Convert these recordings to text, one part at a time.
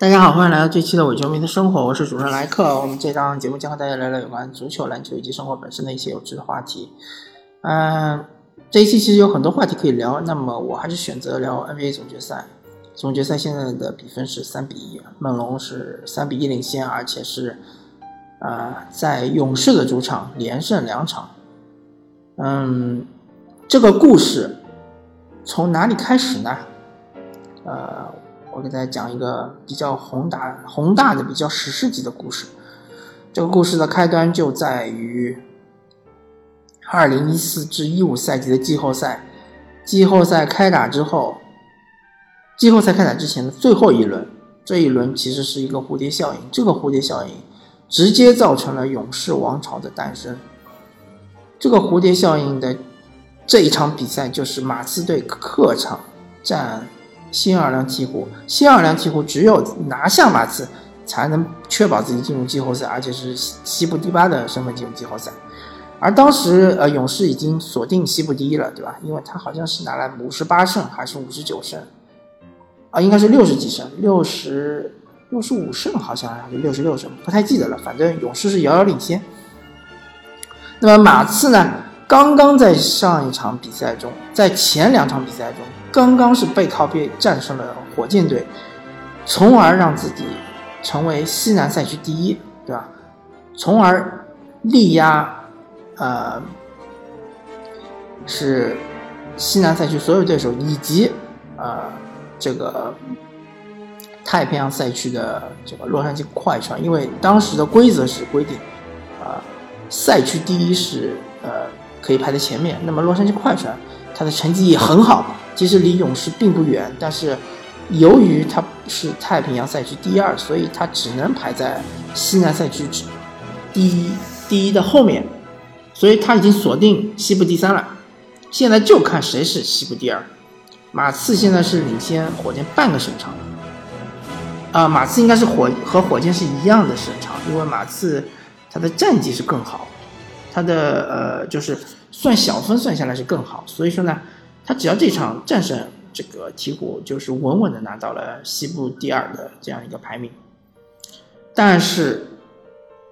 大家好，欢迎来到这期的伪球迷的生活，我是主持人莱克。我们这档节目将和大家聊聊有关足球、篮球以及生活本身的一些有趣的话题。嗯，这一期其实有很多话题可以聊，那么我还是选择聊 NBA 总决赛。总决赛现在的比分是三比一，梦龙是三比一领先，而且是啊在勇士的主场连胜两场。嗯，这个故事从哪里开始呢？呃。我给大家讲一个比较宏大、宏大的、比较史诗级的故事。这个故事的开端就在于二零一四至一五赛季的季后赛。季后赛开打之后，季后赛开打之前的最后一轮，这一轮其实是一个蝴蝶效应。这个蝴蝶效应直接造成了勇士王朝的诞生。这个蝴蝶效应的这一场比赛就是马刺队客场战。新奥尔良鹈鹕，新奥尔良鹈鹕只有拿下马刺，才能确保自己进入季后赛，而且是西部第八的身份进入季后赛。而当时，呃，勇士已经锁定西部第一了，对吧？因为他好像是拿了五十八胜还是五十九胜，啊，应该是六十几胜，六十六十五胜好像还是六十六胜，不太记得了。反正勇士是遥遥领先。那么马刺呢？刚刚在上一场比赛中，在前两场比赛中。刚刚是背靠背战胜了火箭队，从而让自己成为西南赛区第一，对吧？从而力压，呃，是西南赛区所有对手以及呃这个太平洋赛区的这个洛杉矶快船，因为当时的规则是规定，啊，赛区第一是呃可以排在前面，那么洛杉矶快船它的成绩也很好。其实离勇士并不远，但是由于它是太平洋赛区第二，所以它只能排在西南赛区第一第一的后面，所以它已经锁定西部第三了。现在就看谁是西部第二。马刺现在是领先火箭半个胜场，啊，马刺应该是火和火箭是一样的胜场，因为马刺它的战绩是更好，他的呃就是算小分算下来是更好，所以说呢。他只要这场战胜这个鹈鹕，就是稳稳的拿到了西部第二的这样一个排名。但是，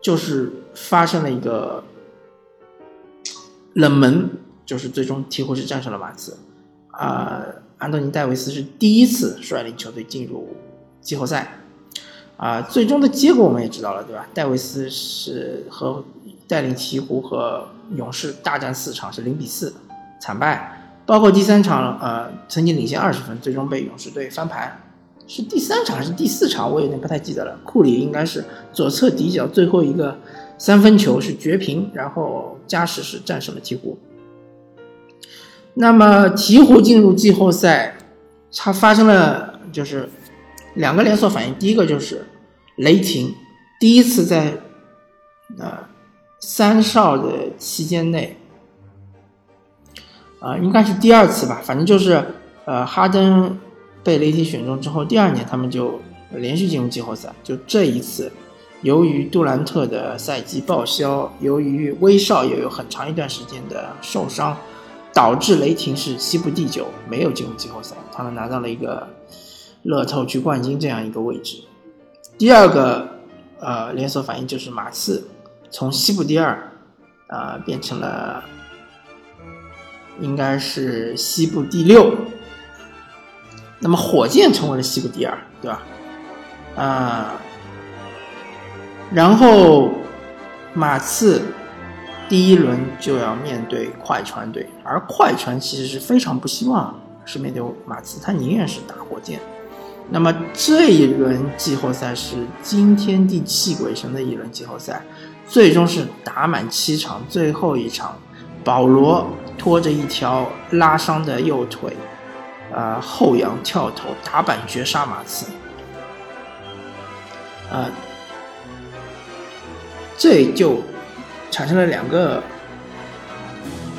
就是发生了一个冷门，就是最终鹈鹕是战胜了马刺。啊，安东尼戴维斯是第一次率领球队进入季后赛。啊，最终的结果我们也知道了，对吧？戴维斯是和带领鹈鹕和勇士大战四场，是零比四惨败。包括第三场，呃，曾经领先二十分，最终被勇士队翻盘，是第三场还是第四场？我有点不太记得了。库里应该是左侧底角最后一个三分球是绝平，然后加时是战胜了鹈鹕。那么鹈鹕进入季后赛，它发生了就是两个连锁反应，第一个就是雷霆第一次在呃三少的期间内。啊，应该是第二次吧，反正就是，呃，哈登被雷霆选中之后，第二年他们就连续进入季后赛。就这一次，由于杜兰特的赛季报销，由于威少也有很长一段时间的受伤，导致雷霆是西部第九，没有进入季后赛。他们拿到了一个乐透区冠军这样一个位置。第二个，呃，连锁反应就是马刺从西部第二，啊，变成了。应该是西部第六，那么火箭成为了西部第二，对吧？啊，然后马刺第一轮就要面对快船队，而快船其实是非常不希望是面对马刺，他宁愿是打火箭。那么这一轮季后赛是惊天地泣鬼神的一轮季后赛，最终是打满七场，最后一场。保罗拖着一条拉伤的右腿，呃，后仰跳投打板绝杀马刺，呃，这就产生了两个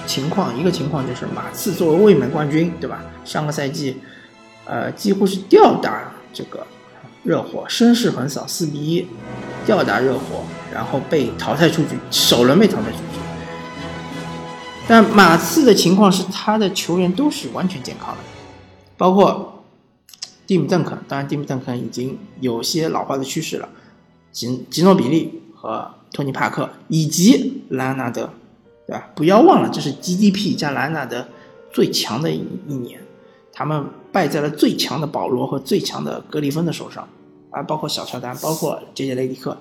情况，一个情况就是马刺作为卫冕冠军，对吧？上个赛季，呃，几乎是吊打这个热火，声势横扫四比一吊打热火，然后被淘汰出局，首轮被淘汰出局。但马刺的情况是，他的球员都是完全健康的，包括蒂姆·邓肯，当然蒂姆·邓肯已经有些老化的趋势了。吉吉诺比利和托尼·帕克以及莱昂纳德，对吧？不要忘了，这是 GDP 加莱昂纳德最强的一一年，他们败在了最强的保罗和最强的格里芬的手上，啊，包括小乔丹，包括杰杰雷迪克。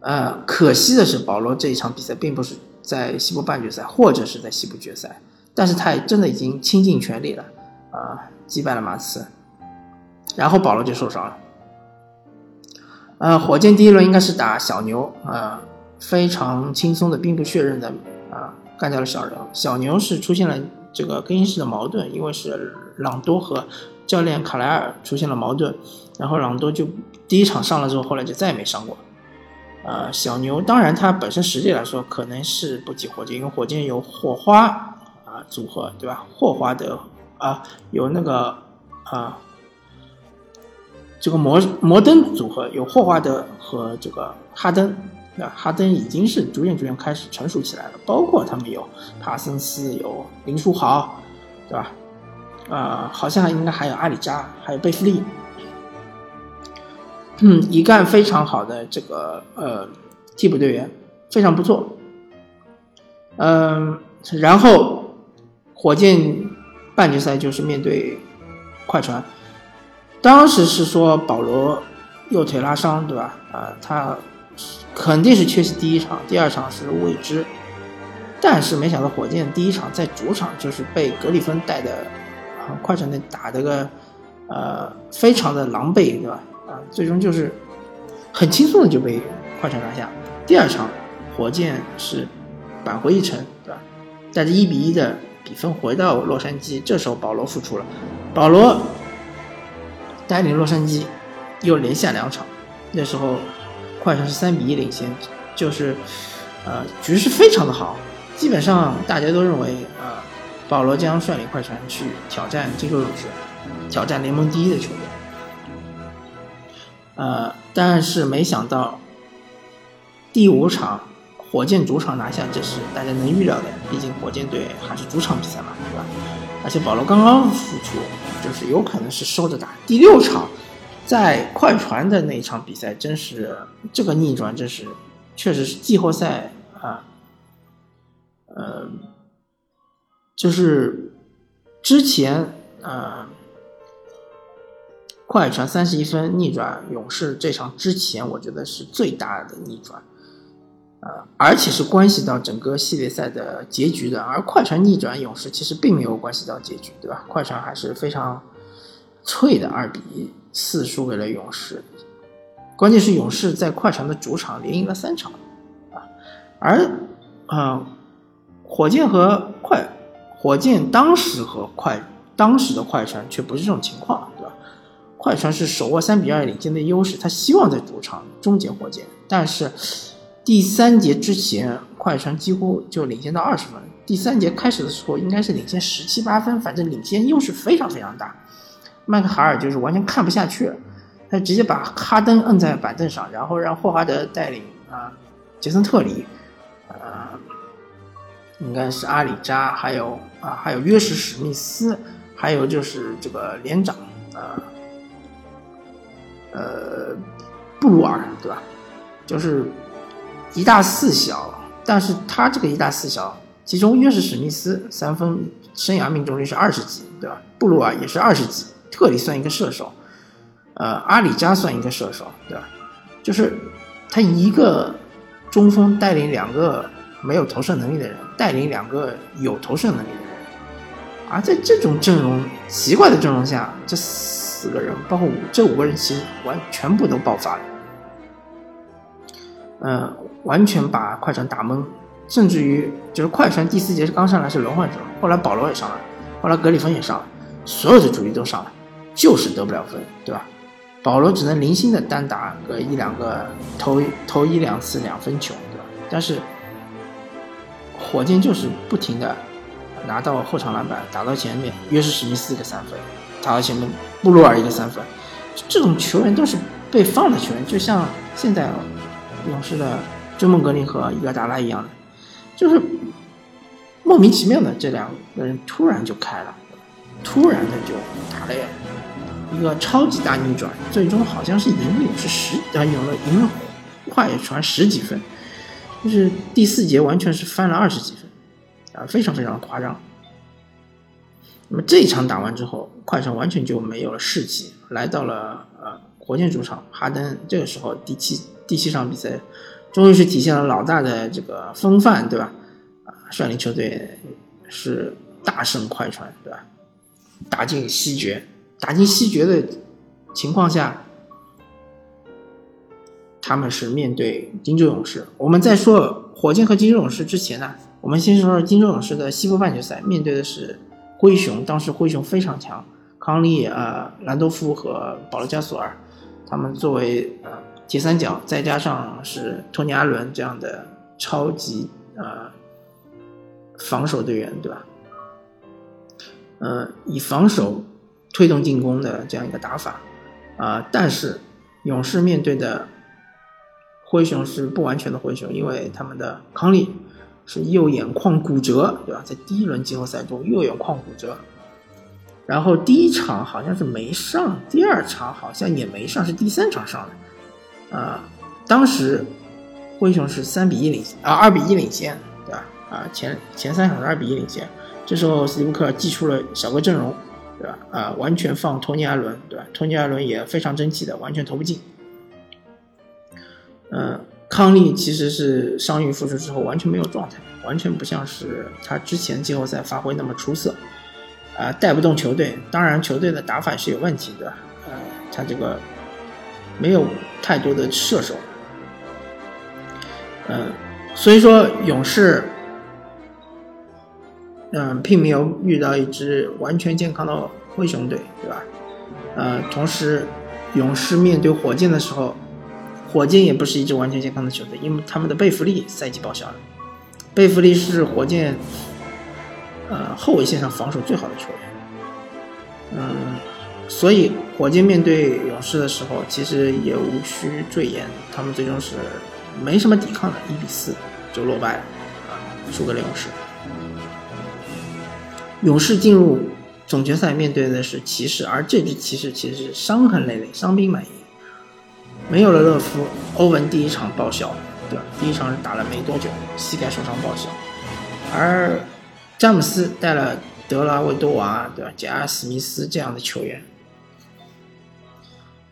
呃，可惜的是，保罗这一场比赛并不是在西部半决赛，或者是在西部决赛，但是他也真的已经倾尽全力了，啊。击败了马刺，然后保罗就受伤了。呃，火箭第一轮应该是打小牛，啊，非常轻松的兵不血刃的啊干掉了小牛。小牛是出现了这个更衣室的矛盾，因为是朗多和教练卡莱尔出现了矛盾，然后朗多就第一场上了之后，后来就再也没上过。呃，小牛当然它本身实力来说可能是不及火箭，因为火箭有火花啊组合，对吧？霍华德。啊，有那个啊，这个摩摩登组合有霍华德和这个哈登，那哈登已经是逐渐逐渐开始成熟起来了。包括他们有帕森斯，有林书豪，对吧？啊，好像应该还有阿里扎，还有贝弗利，嗯，一干非常好的这个呃替补队员，非常不错。嗯，然后火箭。半决赛就是面对快船，当时是说保罗右腿拉伤，对吧？啊，他肯定是缺席第一场，第二场是未知。但是没想到火箭第一场在主场就是被格里芬带的，啊，快船队打的个呃非常的狼狈，对吧？最终就是很轻松的就被快船拿下。第二场火箭是扳回一城，对吧？带着一比一的。比分回到洛杉矶，这时候保罗复出了，保罗带领洛杉矶又连下两场，那时候快船是三比一领先，就是呃局势非常的好，基本上大家都认为啊保罗将率领快船去挑战金州勇士，挑战联盟第一的球队，呃但是没想到第五场。火箭主场拿下，这是大家能预料的，毕竟火箭队还是主场比赛嘛，对吧？而且保罗刚刚复出，就是有可能是收着打。第六场，在快船的那一场比赛，真是这个逆转，真是确实是季后赛啊，呃，就是之前呃，快船三十一分逆转勇士这场之前，我觉得是最大的逆转。呃，而且是关系到整个系列赛的结局的，而快船逆转勇士其实并没有关系到结局，对吧？快船还是非常脆的，二比四输给了勇士。关键是勇士在快船的主场连赢了三场，啊，而嗯，火箭和快火箭当时和快当时的快船却不是这种情况，对吧？快船是手握三比二领先的优势，他希望在主场终结火箭，但是。第三节之前，快船几乎就领先到二十分。第三节开始的时候，应该是领先十七八分，反正领先优势非常非常大。麦克海尔就是完全看不下去了，他直接把哈登摁在板凳上，然后让霍华德带领啊，杰森特里，呃，应该是阿里扎，还有啊，还有约什史密斯，还有就是这个连长，呃，呃，布鲁尔，对吧？就是。一大四小，但是他这个一大四小，其中约什史密斯三分生涯命中率是二十几，对吧？布鲁尔也是二十几，特里算一个射手，呃，阿里加算一个射手，对吧？就是他一个中锋带领两个没有投射能力的人，带领两个有投射能力的人，而在这种阵容奇怪的阵容下，这四个人包括五这五个人其实完全部都爆发了，嗯。完全把快船打懵，甚至于就是快船第四节是刚上来是轮换者，后来保罗也上了，后来格里芬也上了，所有的主力都上了，就是得不了分，对吧？保罗只能零星的单打个一两个投投一两次两分球，对吧？但是火箭就是不停的拿到后场篮板，打到前面，约什史密斯一个三分，打到前面布鲁尔一个三分，这种球员都是被放的球员，就像现在勇士的。追梦格林和伊戈达拉一样的，就是莫名其妙的这两个人突然就开了，突然的就打了一个超级大逆转，最终好像是赢了勇士十，呃，赢了赢了快船十几分，就是第四节完全是翻了二十几分，啊，非常非常的夸张。那么这一场打完之后，快船完全就没有了士气，来到了呃火箭主场，哈登这个时候第七第七场比赛，终于是体现了老大的这个风范，对吧？啊，率领球队是大胜快船，对吧？打进西决，打进西决的情况下，他们是面对金州勇士。我们在说火箭和金州勇士之前呢，我们先说说金州勇士的西部半决赛，面对的是。灰熊当时灰熊非常强，康利、呃兰多夫和保罗加索尔，他们作为呃铁三角，再加上是托尼阿伦这样的超级呃防守队员，对吧？呃，以防守推动进攻的这样一个打法，啊，但是勇士面对的灰熊是不完全的灰熊，因为他们的康利。是右眼眶骨折，对吧？在第一轮季后赛中，右眼眶骨折，然后第一场好像是没上，第二场好像也没上，是第三场上的。啊，当时灰熊是三比一领啊，二比一领先，对吧？啊，前前三场是二比一领先，这时候斯蒂夫克尔祭出了小个阵容，对吧？啊，完全放托尼·艾伦，对吧？托尼·艾伦也非常争气的，完全投不进。嗯。康利其实是伤愈复出之后完全没有状态，完全不像是他之前季后赛发挥那么出色，啊，带不动球队。当然，球队的打法是有问题的，呃，他这个没有太多的射手，嗯，所以说勇士，嗯，并没有遇到一支完全健康的灰熊队，对吧？呃，同时，勇士面对火箭的时候。火箭也不是一支完全健康的球队，因为他们的贝弗利赛季报销了。贝弗利是火箭，呃，后卫线上防守最好的球员。嗯，所以火箭面对勇士的时候，其实也无需赘言，他们最终是没什么抵抗的，一比四就落败了，啊，输给了勇士。勇士进入总决赛面对的是骑士，而这支骑士其实是伤痕累累，伤兵满营。没有了勒夫，欧文第一场报销，对吧？第一场打了没多久，膝盖受伤报销。而詹姆斯带了德拉维多瓦，对吧？加史密斯这样的球员，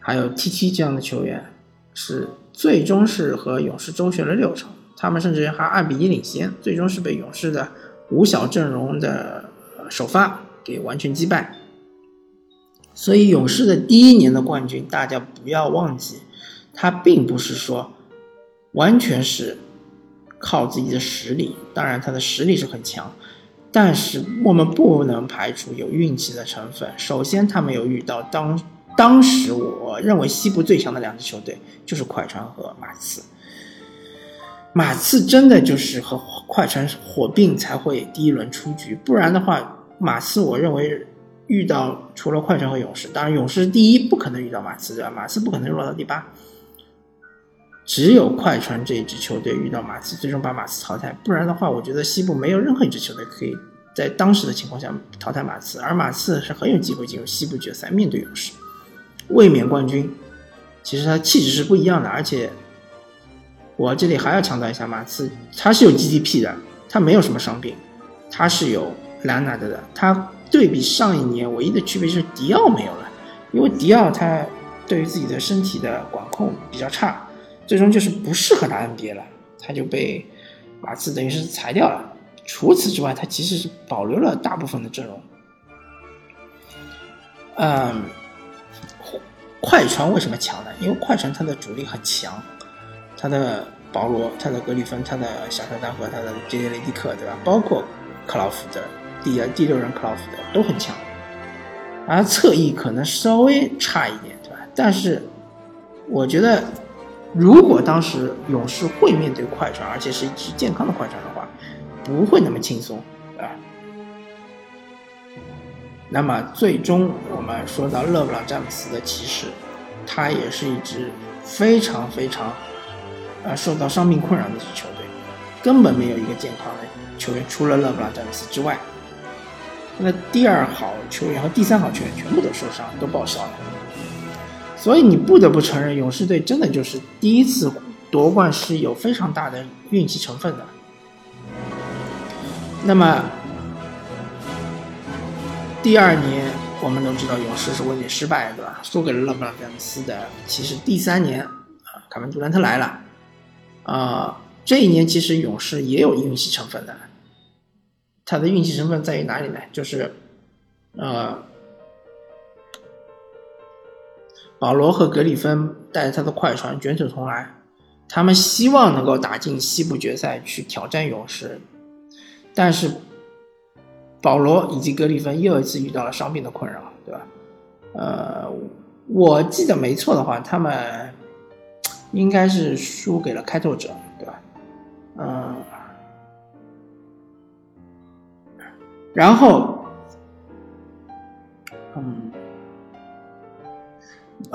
还有 TT 这样的球员，是最终是和勇士周旋了六场，他们甚至还二比一领先，最终是被勇士的五小阵容的首发给完全击败。所以勇士的第一年的冠军，大家不要忘记。他并不是说完全是靠自己的实力，当然他的实力是很强，但是我们不能排除有运气的成分。首先，他没有遇到当当时我认为西部最强的两支球队，就是快船和马刺。马刺真的就是和快船火并才会第一轮出局，不然的话，马刺我认为遇到除了快船和勇士，当然勇士第一不可能遇到马刺对吧？马刺不可能落到第八。只有快船这一支球队遇到马刺，最终把马刺淘汰。不然的话，我觉得西部没有任何一支球队可以在当时的情况下淘汰马刺，而马刺是很有机会进入西部决赛，面对勇士，卫冕冠军。其实他气质是不一样的，而且我这里还要强调一下，马刺他是有 GDP 的，他没有什么伤病，他是有兰纳德的。他对比上一年唯一的区别就是迪奥没有了，因为迪奥他对于自己的身体的管控比较差。最终就是不适合打 NBA 了，他就被马刺等于是裁掉了。除此之外，他其实是保留了大部分的阵容。嗯，快船为什么强呢？因为快船他的主力很强，他的保罗、他的格里芬、他的小乔丹和他的杰杰雷迪克，对吧？包括克劳福德，第第六人克劳福德都很强，而侧翼可能稍微差一点，对吧？但是我觉得。如果当时勇士会面对快船，而且是一支健康的快船的话，不会那么轻松啊。那么最终我们说到勒布朗詹姆斯的骑士，他也是一支非常非常啊受到伤病困扰的一支球队，根本没有一个健康的球员，除了勒布朗詹姆斯之外。那第二好球员和第三好球员全部都受伤，都报销了。所以你不得不承认，勇士队真的就是第一次夺冠是有非常大的运气成分的。那么第二年，我们都知道勇士是卫冕失败，对吧？输给了勒布朗詹姆斯的。其实第三年啊，凯文杜兰特来了，啊，这一年其实勇士也有运气成分的。他的运气成分在于哪里呢？就是，呃，保罗和格里芬带着他的快船卷土重来，他们希望能够打进西部决赛去挑战勇士，但是保罗以及格里芬又一次遇到了伤病的困扰，对吧？呃，我记得没错的话，他们应该是输给了开拓者，对吧？嗯。然后，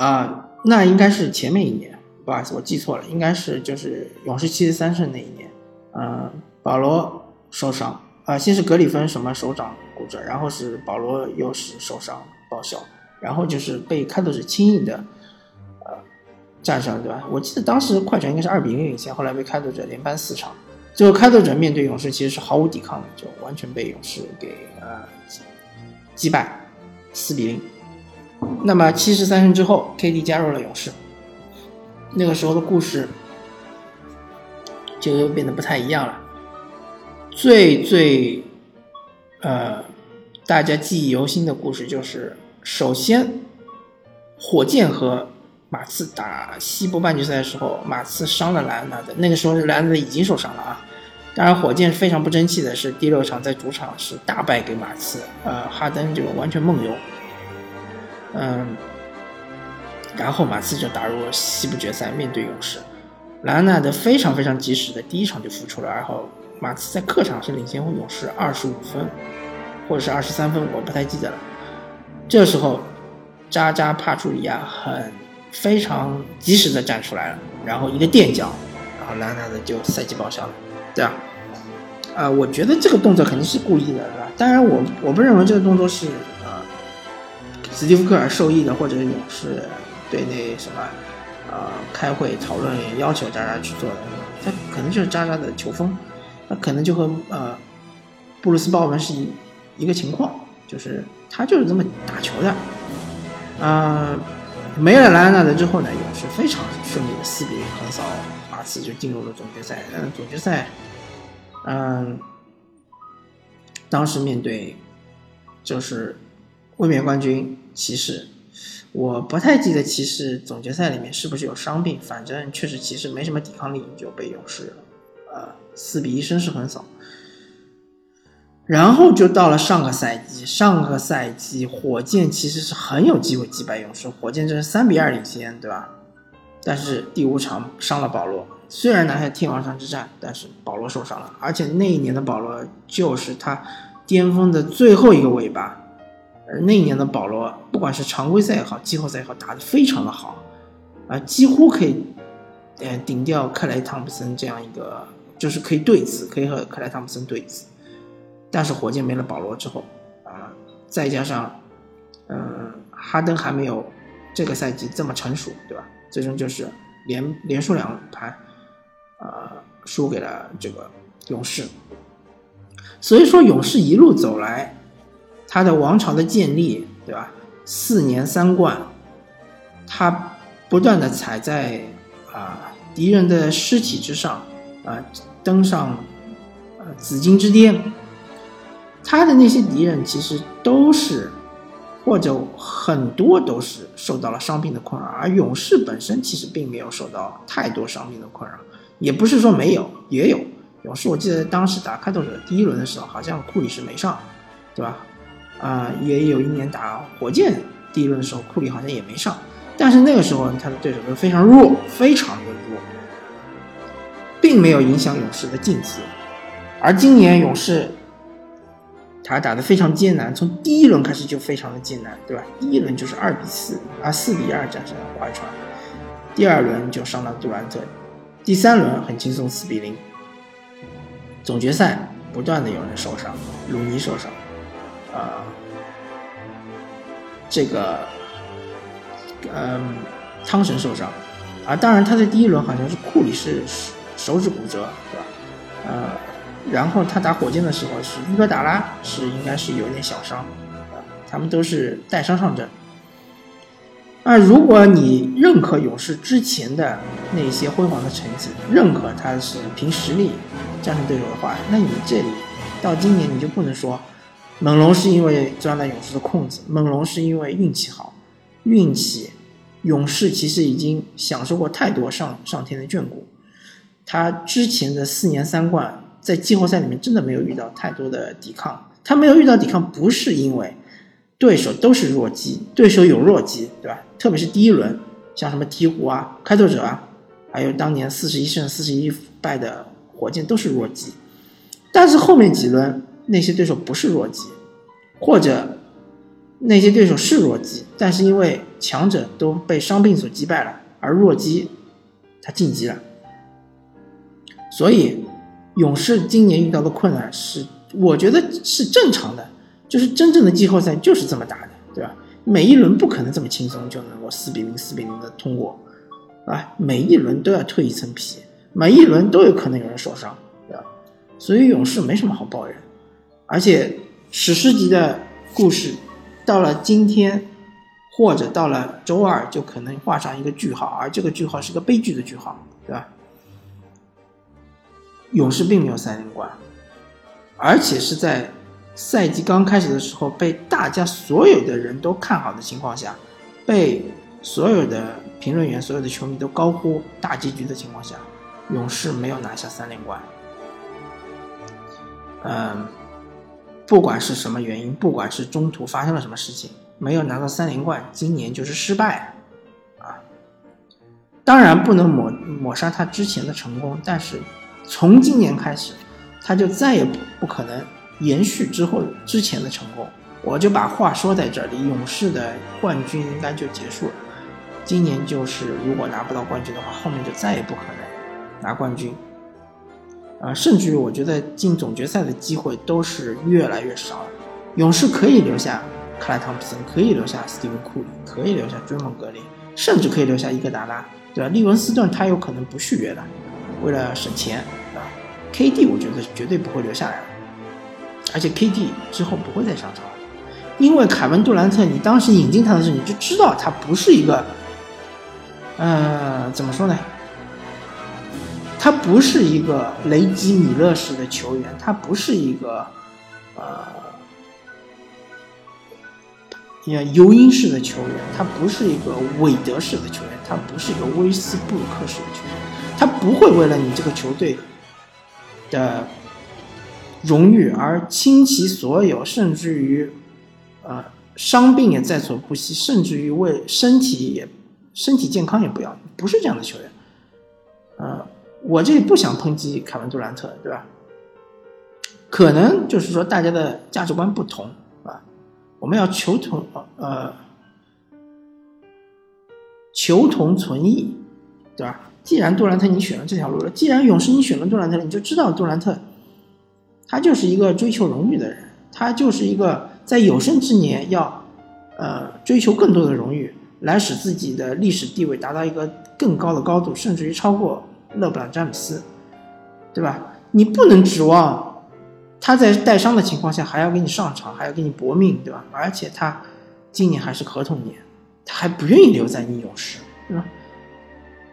啊，那应该是前面一年，不好意思，我记错了，应该是就是勇士七十三胜那一年，嗯，保罗受伤，啊，先是格里芬什么手掌骨折，然后是保罗又是受伤报销，然后就是被开拓者轻易的，呃，战胜，对吧？我记得当时快船应该是二比零领先，后来被开拓者连扳四场。最后，开拓者面对勇士其实是毫无抵抗的，就完全被勇士给呃击败，四比零。那么七十三胜之后，KD 加入了勇士，那个时候的故事就又变得不太一样了。最最呃大家记忆犹新的故事就是，首先火箭和。马刺打西部半决赛的时候，马刺伤了莱昂纳德，那个时候莱昂纳德已经受伤了啊。当然，火箭非常不争气的是，第六场在主场是大败给马刺，呃，哈登就完全梦游。嗯，然后马刺就打入西部决赛，面对勇士，莱昂纳德非常非常及时的第一场就复出了，然后马刺在客场是领先勇士二十五分，或者是二十三分，我不太记得了。这时候，扎扎帕楚里亚很。非常及时的站出来了，然后一个垫脚，然后兰纳德就赛季报销了，对吧？啊，我觉得这个动作肯定是故意的，对吧？当然，我我不认为这个动作是，斯蒂夫科尔受益的，或者勇士对那什么啊开会讨论要求渣渣去做的，他可能就是渣渣的球风，他可能就和呃布鲁斯鲍文是一一个情况，就是他就是这么打球的，啊。没了莱昂纳德之后呢，勇士非常顺利的四比零横扫马刺，就进入了总决赛。嗯，总决赛，嗯，当时面对就是卫冕冠军骑士，我不太记得骑士总决赛里面是不是有伤病，反正确实骑士没什么抵抗力，就被勇士呃四比一声势横扫。然后就到了上个赛季，上个赛季火箭其实是很有机会击败勇士，火箭这是三比二领先，对吧？但是第五场伤了保罗，虽然拿下天王山之战，但是保罗受伤了，而且那一年的保罗就是他巅峰的最后一个尾巴。那一年的保罗，不管是常规赛也好，季后赛也好，打得非常的好，啊，几乎可以，呃，顶掉克莱汤普森这样一个，就是可以对峙，可以和克莱汤普森对峙。但是火箭没了保罗之后，啊，再加上，嗯，哈登还没有这个赛季这么成熟，对吧？最终就是连连输两盘，啊，输给了这个勇士。所以说，勇士一路走来，他的王朝的建立，对吧？四年三冠，他不断的踩在啊敌人的尸体之上，啊，登上呃紫金之巅。他的那些敌人其实都是，或者很多都是受到了伤病的困扰，而勇士本身其实并没有受到太多伤病的困扰，也不是说没有，也有勇士。我记得当时打开拓者第一轮的时候，好像库里是没上，对吧？啊，也有一年打火箭第一轮的时候，库里好像也没上，但是那个时候他的对手都非常弱，非常的弱，并没有影响勇士的晋级，而今年勇士。他打得非常艰难，从第一轮开始就非常的艰难，对吧？第一轮就是二比四啊，四比二战胜了快船，第二轮就上了杜兰特，第三轮很轻松四比零。总决赛不断的有人受伤，鲁尼受伤，呃，这个，嗯，汤神受伤，啊，当然他在第一轮好像是库里是手指骨折，对吧？呃，然后他打火箭的时候是伊戈达拉是应该是有点小伤，啊，他们都是带伤上阵。啊，如果你认可勇士之前的那些辉煌的成绩，认可他是凭实力战胜对手的话，那你这里到今年你就不能说猛龙是因为钻了勇士的空子，猛龙是因为运气好，运气，勇士其实已经享受过太多上上天的眷顾，他之前的四年三冠在季后赛里面真的没有遇到太多的抵抗，他没有遇到抵抗不是因为。对手都是弱鸡，对手有弱鸡，对吧？特别是第一轮，像什么鹈鹕啊、开拓者啊，还有当年四十一胜四十一败的火箭都是弱鸡。但是后面几轮那些对手不是弱鸡，或者那些对手是弱鸡，但是因为强者都被伤病所击败了，而弱鸡他晋级了。所以勇士今年遇到的困难是，我觉得是正常的。就是真正的季后赛就是这么打的，对吧？每一轮不可能这么轻松就能够四比零、四比零的通过，啊，每一轮都要蜕一层皮，每一轮都有可能有人受伤，对吧？所以勇士没什么好抱怨，而且史诗级的故事到了今天或者到了周二就可能画上一个句号，而这个句号是个悲剧的句号，对吧？勇士并没有三连冠，而且是在。赛季刚开始的时候，被大家所有的人都看好的情况下，被所有的评论员、所有的球迷都高呼大结局的情况下，勇士没有拿下三连冠。嗯，不管是什么原因，不管是中途发生了什么事情，没有拿到三连冠，今年就是失败啊。当然不能抹抹杀他之前的成功，但是从今年开始，他就再也不不可能。延续之后之前的成功，我就把话说在这里，勇士的冠军应该就结束了。今年就是如果拿不到冠军的话，后面就再也不可能拿冠军。啊，甚至于我觉得进总决赛的机会都是越来越少了。勇士可以留下克莱汤普森，可以留下斯蒂芬库里，可以留下追梦格林，甚至可以留下伊戈达拉，对吧？利文斯顿他有可能不续约了，为了省钱，啊，KD 我觉得绝对不会留下来了。而且 KD 之后不会再上场了，因为凯文杜兰特，你当时引进他的时候，你就知道他不是一个，呃，怎么说呢？他不是一个雷吉米勒式的球员，他不是一个，呃，你看尤因式的球员，他不是一个韦德式的球员，他不是一个威斯布鲁克式的球员，他不会为了你这个球队的。荣誉而倾其所有，甚至于，呃，伤病也在所不惜，甚至于为身体也身体健康也不要，不是这样的球员。我这里不想抨击凯文杜兰特，对吧？可能就是说大家的价值观不同啊，我们要求同呃求同存异，对吧？既然杜兰特你选了这条路了，既然勇士你选了杜兰特，你就知道杜兰特。他就是一个追求荣誉的人，他就是一个在有生之年要，呃，追求更多的荣誉，来使自己的历史地位达到一个更高的高度，甚至于超过勒布朗詹姆斯，对吧？你不能指望他在带伤的情况下还要给你上场，还要给你搏命，对吧？而且他今年还是合同年，他还不愿意留在你勇士，对吧？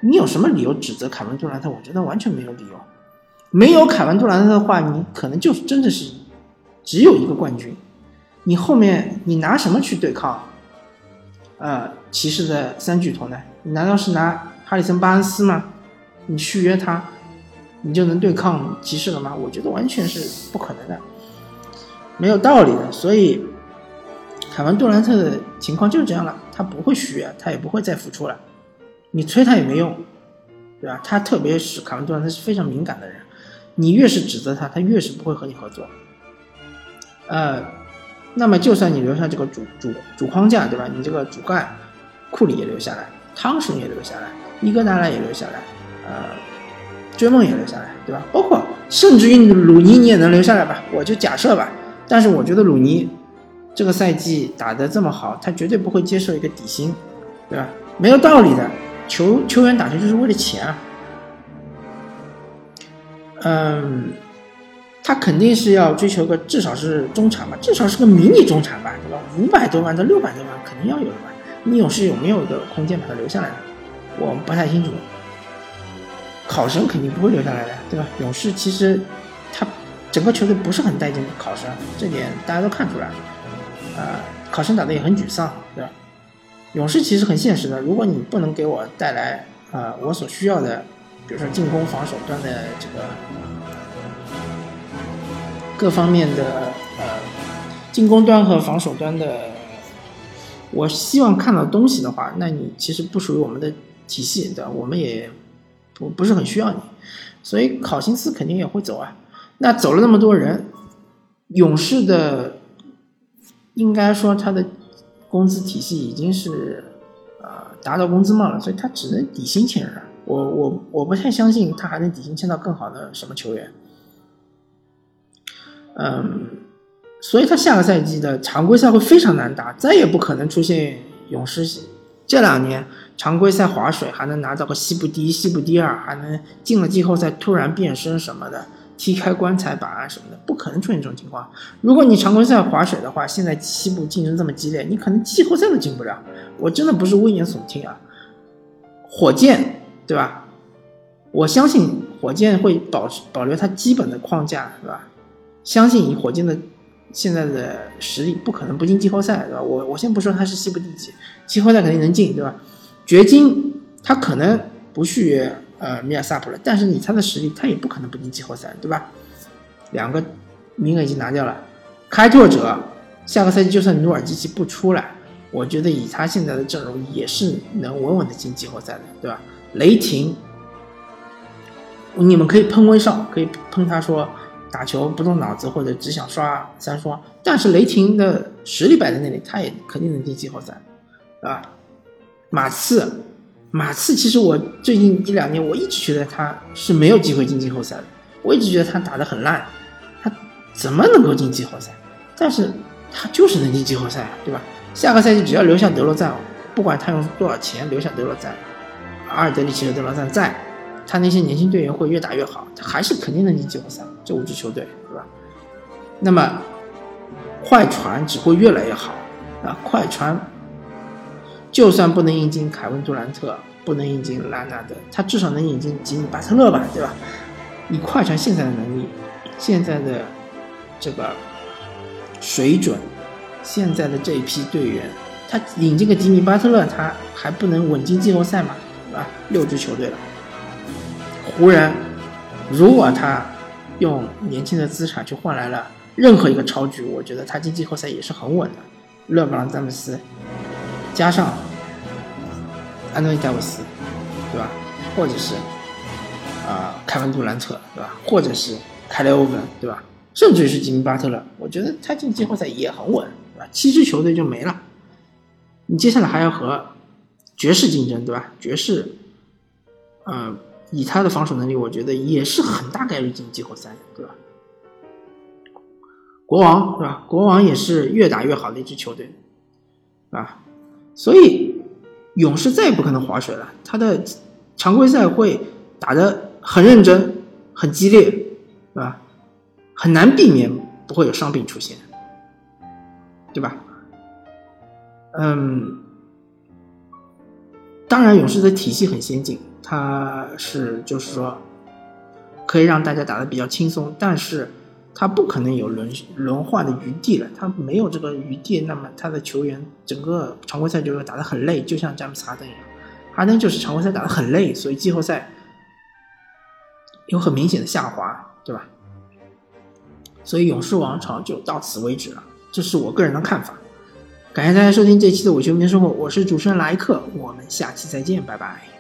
你有什么理由指责凯文杜兰特？我觉得完全没有理由。没有凯文杜兰特的话，你可能就是真的是只有一个冠军。你后面你拿什么去对抗？呃，骑士的三巨头呢？你难道是拿哈里森巴恩斯吗？你续约他，你就能对抗骑士了吗？我觉得完全是不可能的，没有道理的。所以，凯文杜兰特的情况就是这样了，他不会续约，他也不会再复出了。你催他也没用，对吧？他特别是凯文杜兰特是非常敏感的人。你越是指责他，他越是不会和你合作。呃，那么就算你留下这个主主主框架，对吧？你这个主干库里也留下来，汤神也留下来，伊戈达拉也留下来，呃，追梦也留下来，对吧？包括甚至于鲁尼你也能留下来吧？我就假设吧。但是我觉得鲁尼这个赛季打得这么好，他绝对不会接受一个底薪，对吧？没有道理的，球球员打球就是为了钱啊。嗯，他肯定是要追求个至少是中产吧，至少是个迷你中产吧，对吧？五百多万到六百多万肯定要有的吧？你勇士有没有一个空间把他留下来？我不太清楚。考生肯定不会留下来的，对吧？勇士其实他整个球队不是很待见考生，这点大家都看出来。啊，考生打的也很沮丧，对吧？勇士其实很现实的，如果你不能给我带来啊我所需要的。比如说进攻、防守端的这个各方面的呃，进攻端和防守端的，我希望看到东西的话，那你其实不属于我们的体系，对吧？我们也我不是很需要你，所以考辛斯肯定也会走啊。那走了那么多人，勇士的应该说他的工资体系已经是呃达到工资帽了，所以他只能底薪签人。我我我不太相信他还能底薪签到更好的什么球员，嗯，所以他下个赛季的常规赛会非常难打，再也不可能出现勇士这两年常规赛划水还能拿到个西部第一、西部第二，还能进了季后赛突然变身什么的，踢开棺材板啊什么的，不可能出现这种情况。如果你常规赛划水的话，现在西部竞争这么激烈，你可能季后赛都进不了。我真的不是危言耸听啊，火箭。对吧？我相信火箭会保保留它基本的框架，对吧？相信以火箭的现在的实力，不可能不进季后赛，对吧？我我先不说它是西部第几，季后赛肯定能进，对吧？掘金他可能不续呃米尔萨普了，但是以他的实力，他也不可能不进季后赛，对吧？两个名额已经拿掉了，开拓者下个赛季就算努尔基奇不出来，我觉得以他现在的阵容也是能稳稳的进季后赛的，对吧？雷霆，你们可以喷威少，可以喷他说打球不动脑子或者只想刷三双，但是雷霆的实力摆在那里，他也肯定能进季后赛，对吧，马刺，马刺其实我最近一两年我一直觉得他是没有机会进季后赛的，我一直觉得他打得很烂，他怎么能够进季后赛？但是他就是能进季后赛，对吧？下个赛季只要留下德罗赞，不管他用多少钱留下德罗赞。阿尔德里奇和德罗赞在，他那些年轻队员会越打越好，他还是肯定能进季后赛。这五支球队，对吧？那么，快船只会越来越好啊！快船就算不能引进凯文杜兰特，不能引进拉纳德，他至少能引进吉米巴特勒吧，对吧？以快船现在的能力，现在的这个水准，现在的这一批队员，他引进个吉米巴特勒，他还不能稳进季后赛吗？啊，六支球队了。湖人，如果他用年轻的资产去换来了任何一个超巨，我觉得他进季后赛也是很稳的。勒布朗·詹姆斯，加上安东尼·戴维斯，对吧？或者是啊，凯文·杜兰特，对吧？或者是凯雷·欧文，对吧？甚至于是吉米·巴特勒，我觉得他进季后赛也很稳，对吧？七支球队就没了。你接下来还要和。爵士竞争对吧？爵士，嗯，以他的防守能力，我觉得也是很大概率进季后赛，对吧？国王对吧？国王也是越打越好的一支球队，啊，所以勇士再也不可能划水了。他的常规赛会打得很认真、很激烈，对吧？很难避免不会有伤病出现，对吧？嗯。当然，勇士的体系很先进，它是就是说可以让大家打得比较轻松，但是他不可能有轮轮换的余地了，他没有这个余地，那么他的球员整个常规赛就会打得很累，就像詹姆斯哈登一样，哈登就是常规赛打得很累，所以季后赛有很明显的下滑，对吧？所以勇士王朝就到此为止了，这是我个人的看法。感谢大家收听这期的《伪球迷生活》，我是主持人莱克，我们下期再见，拜拜。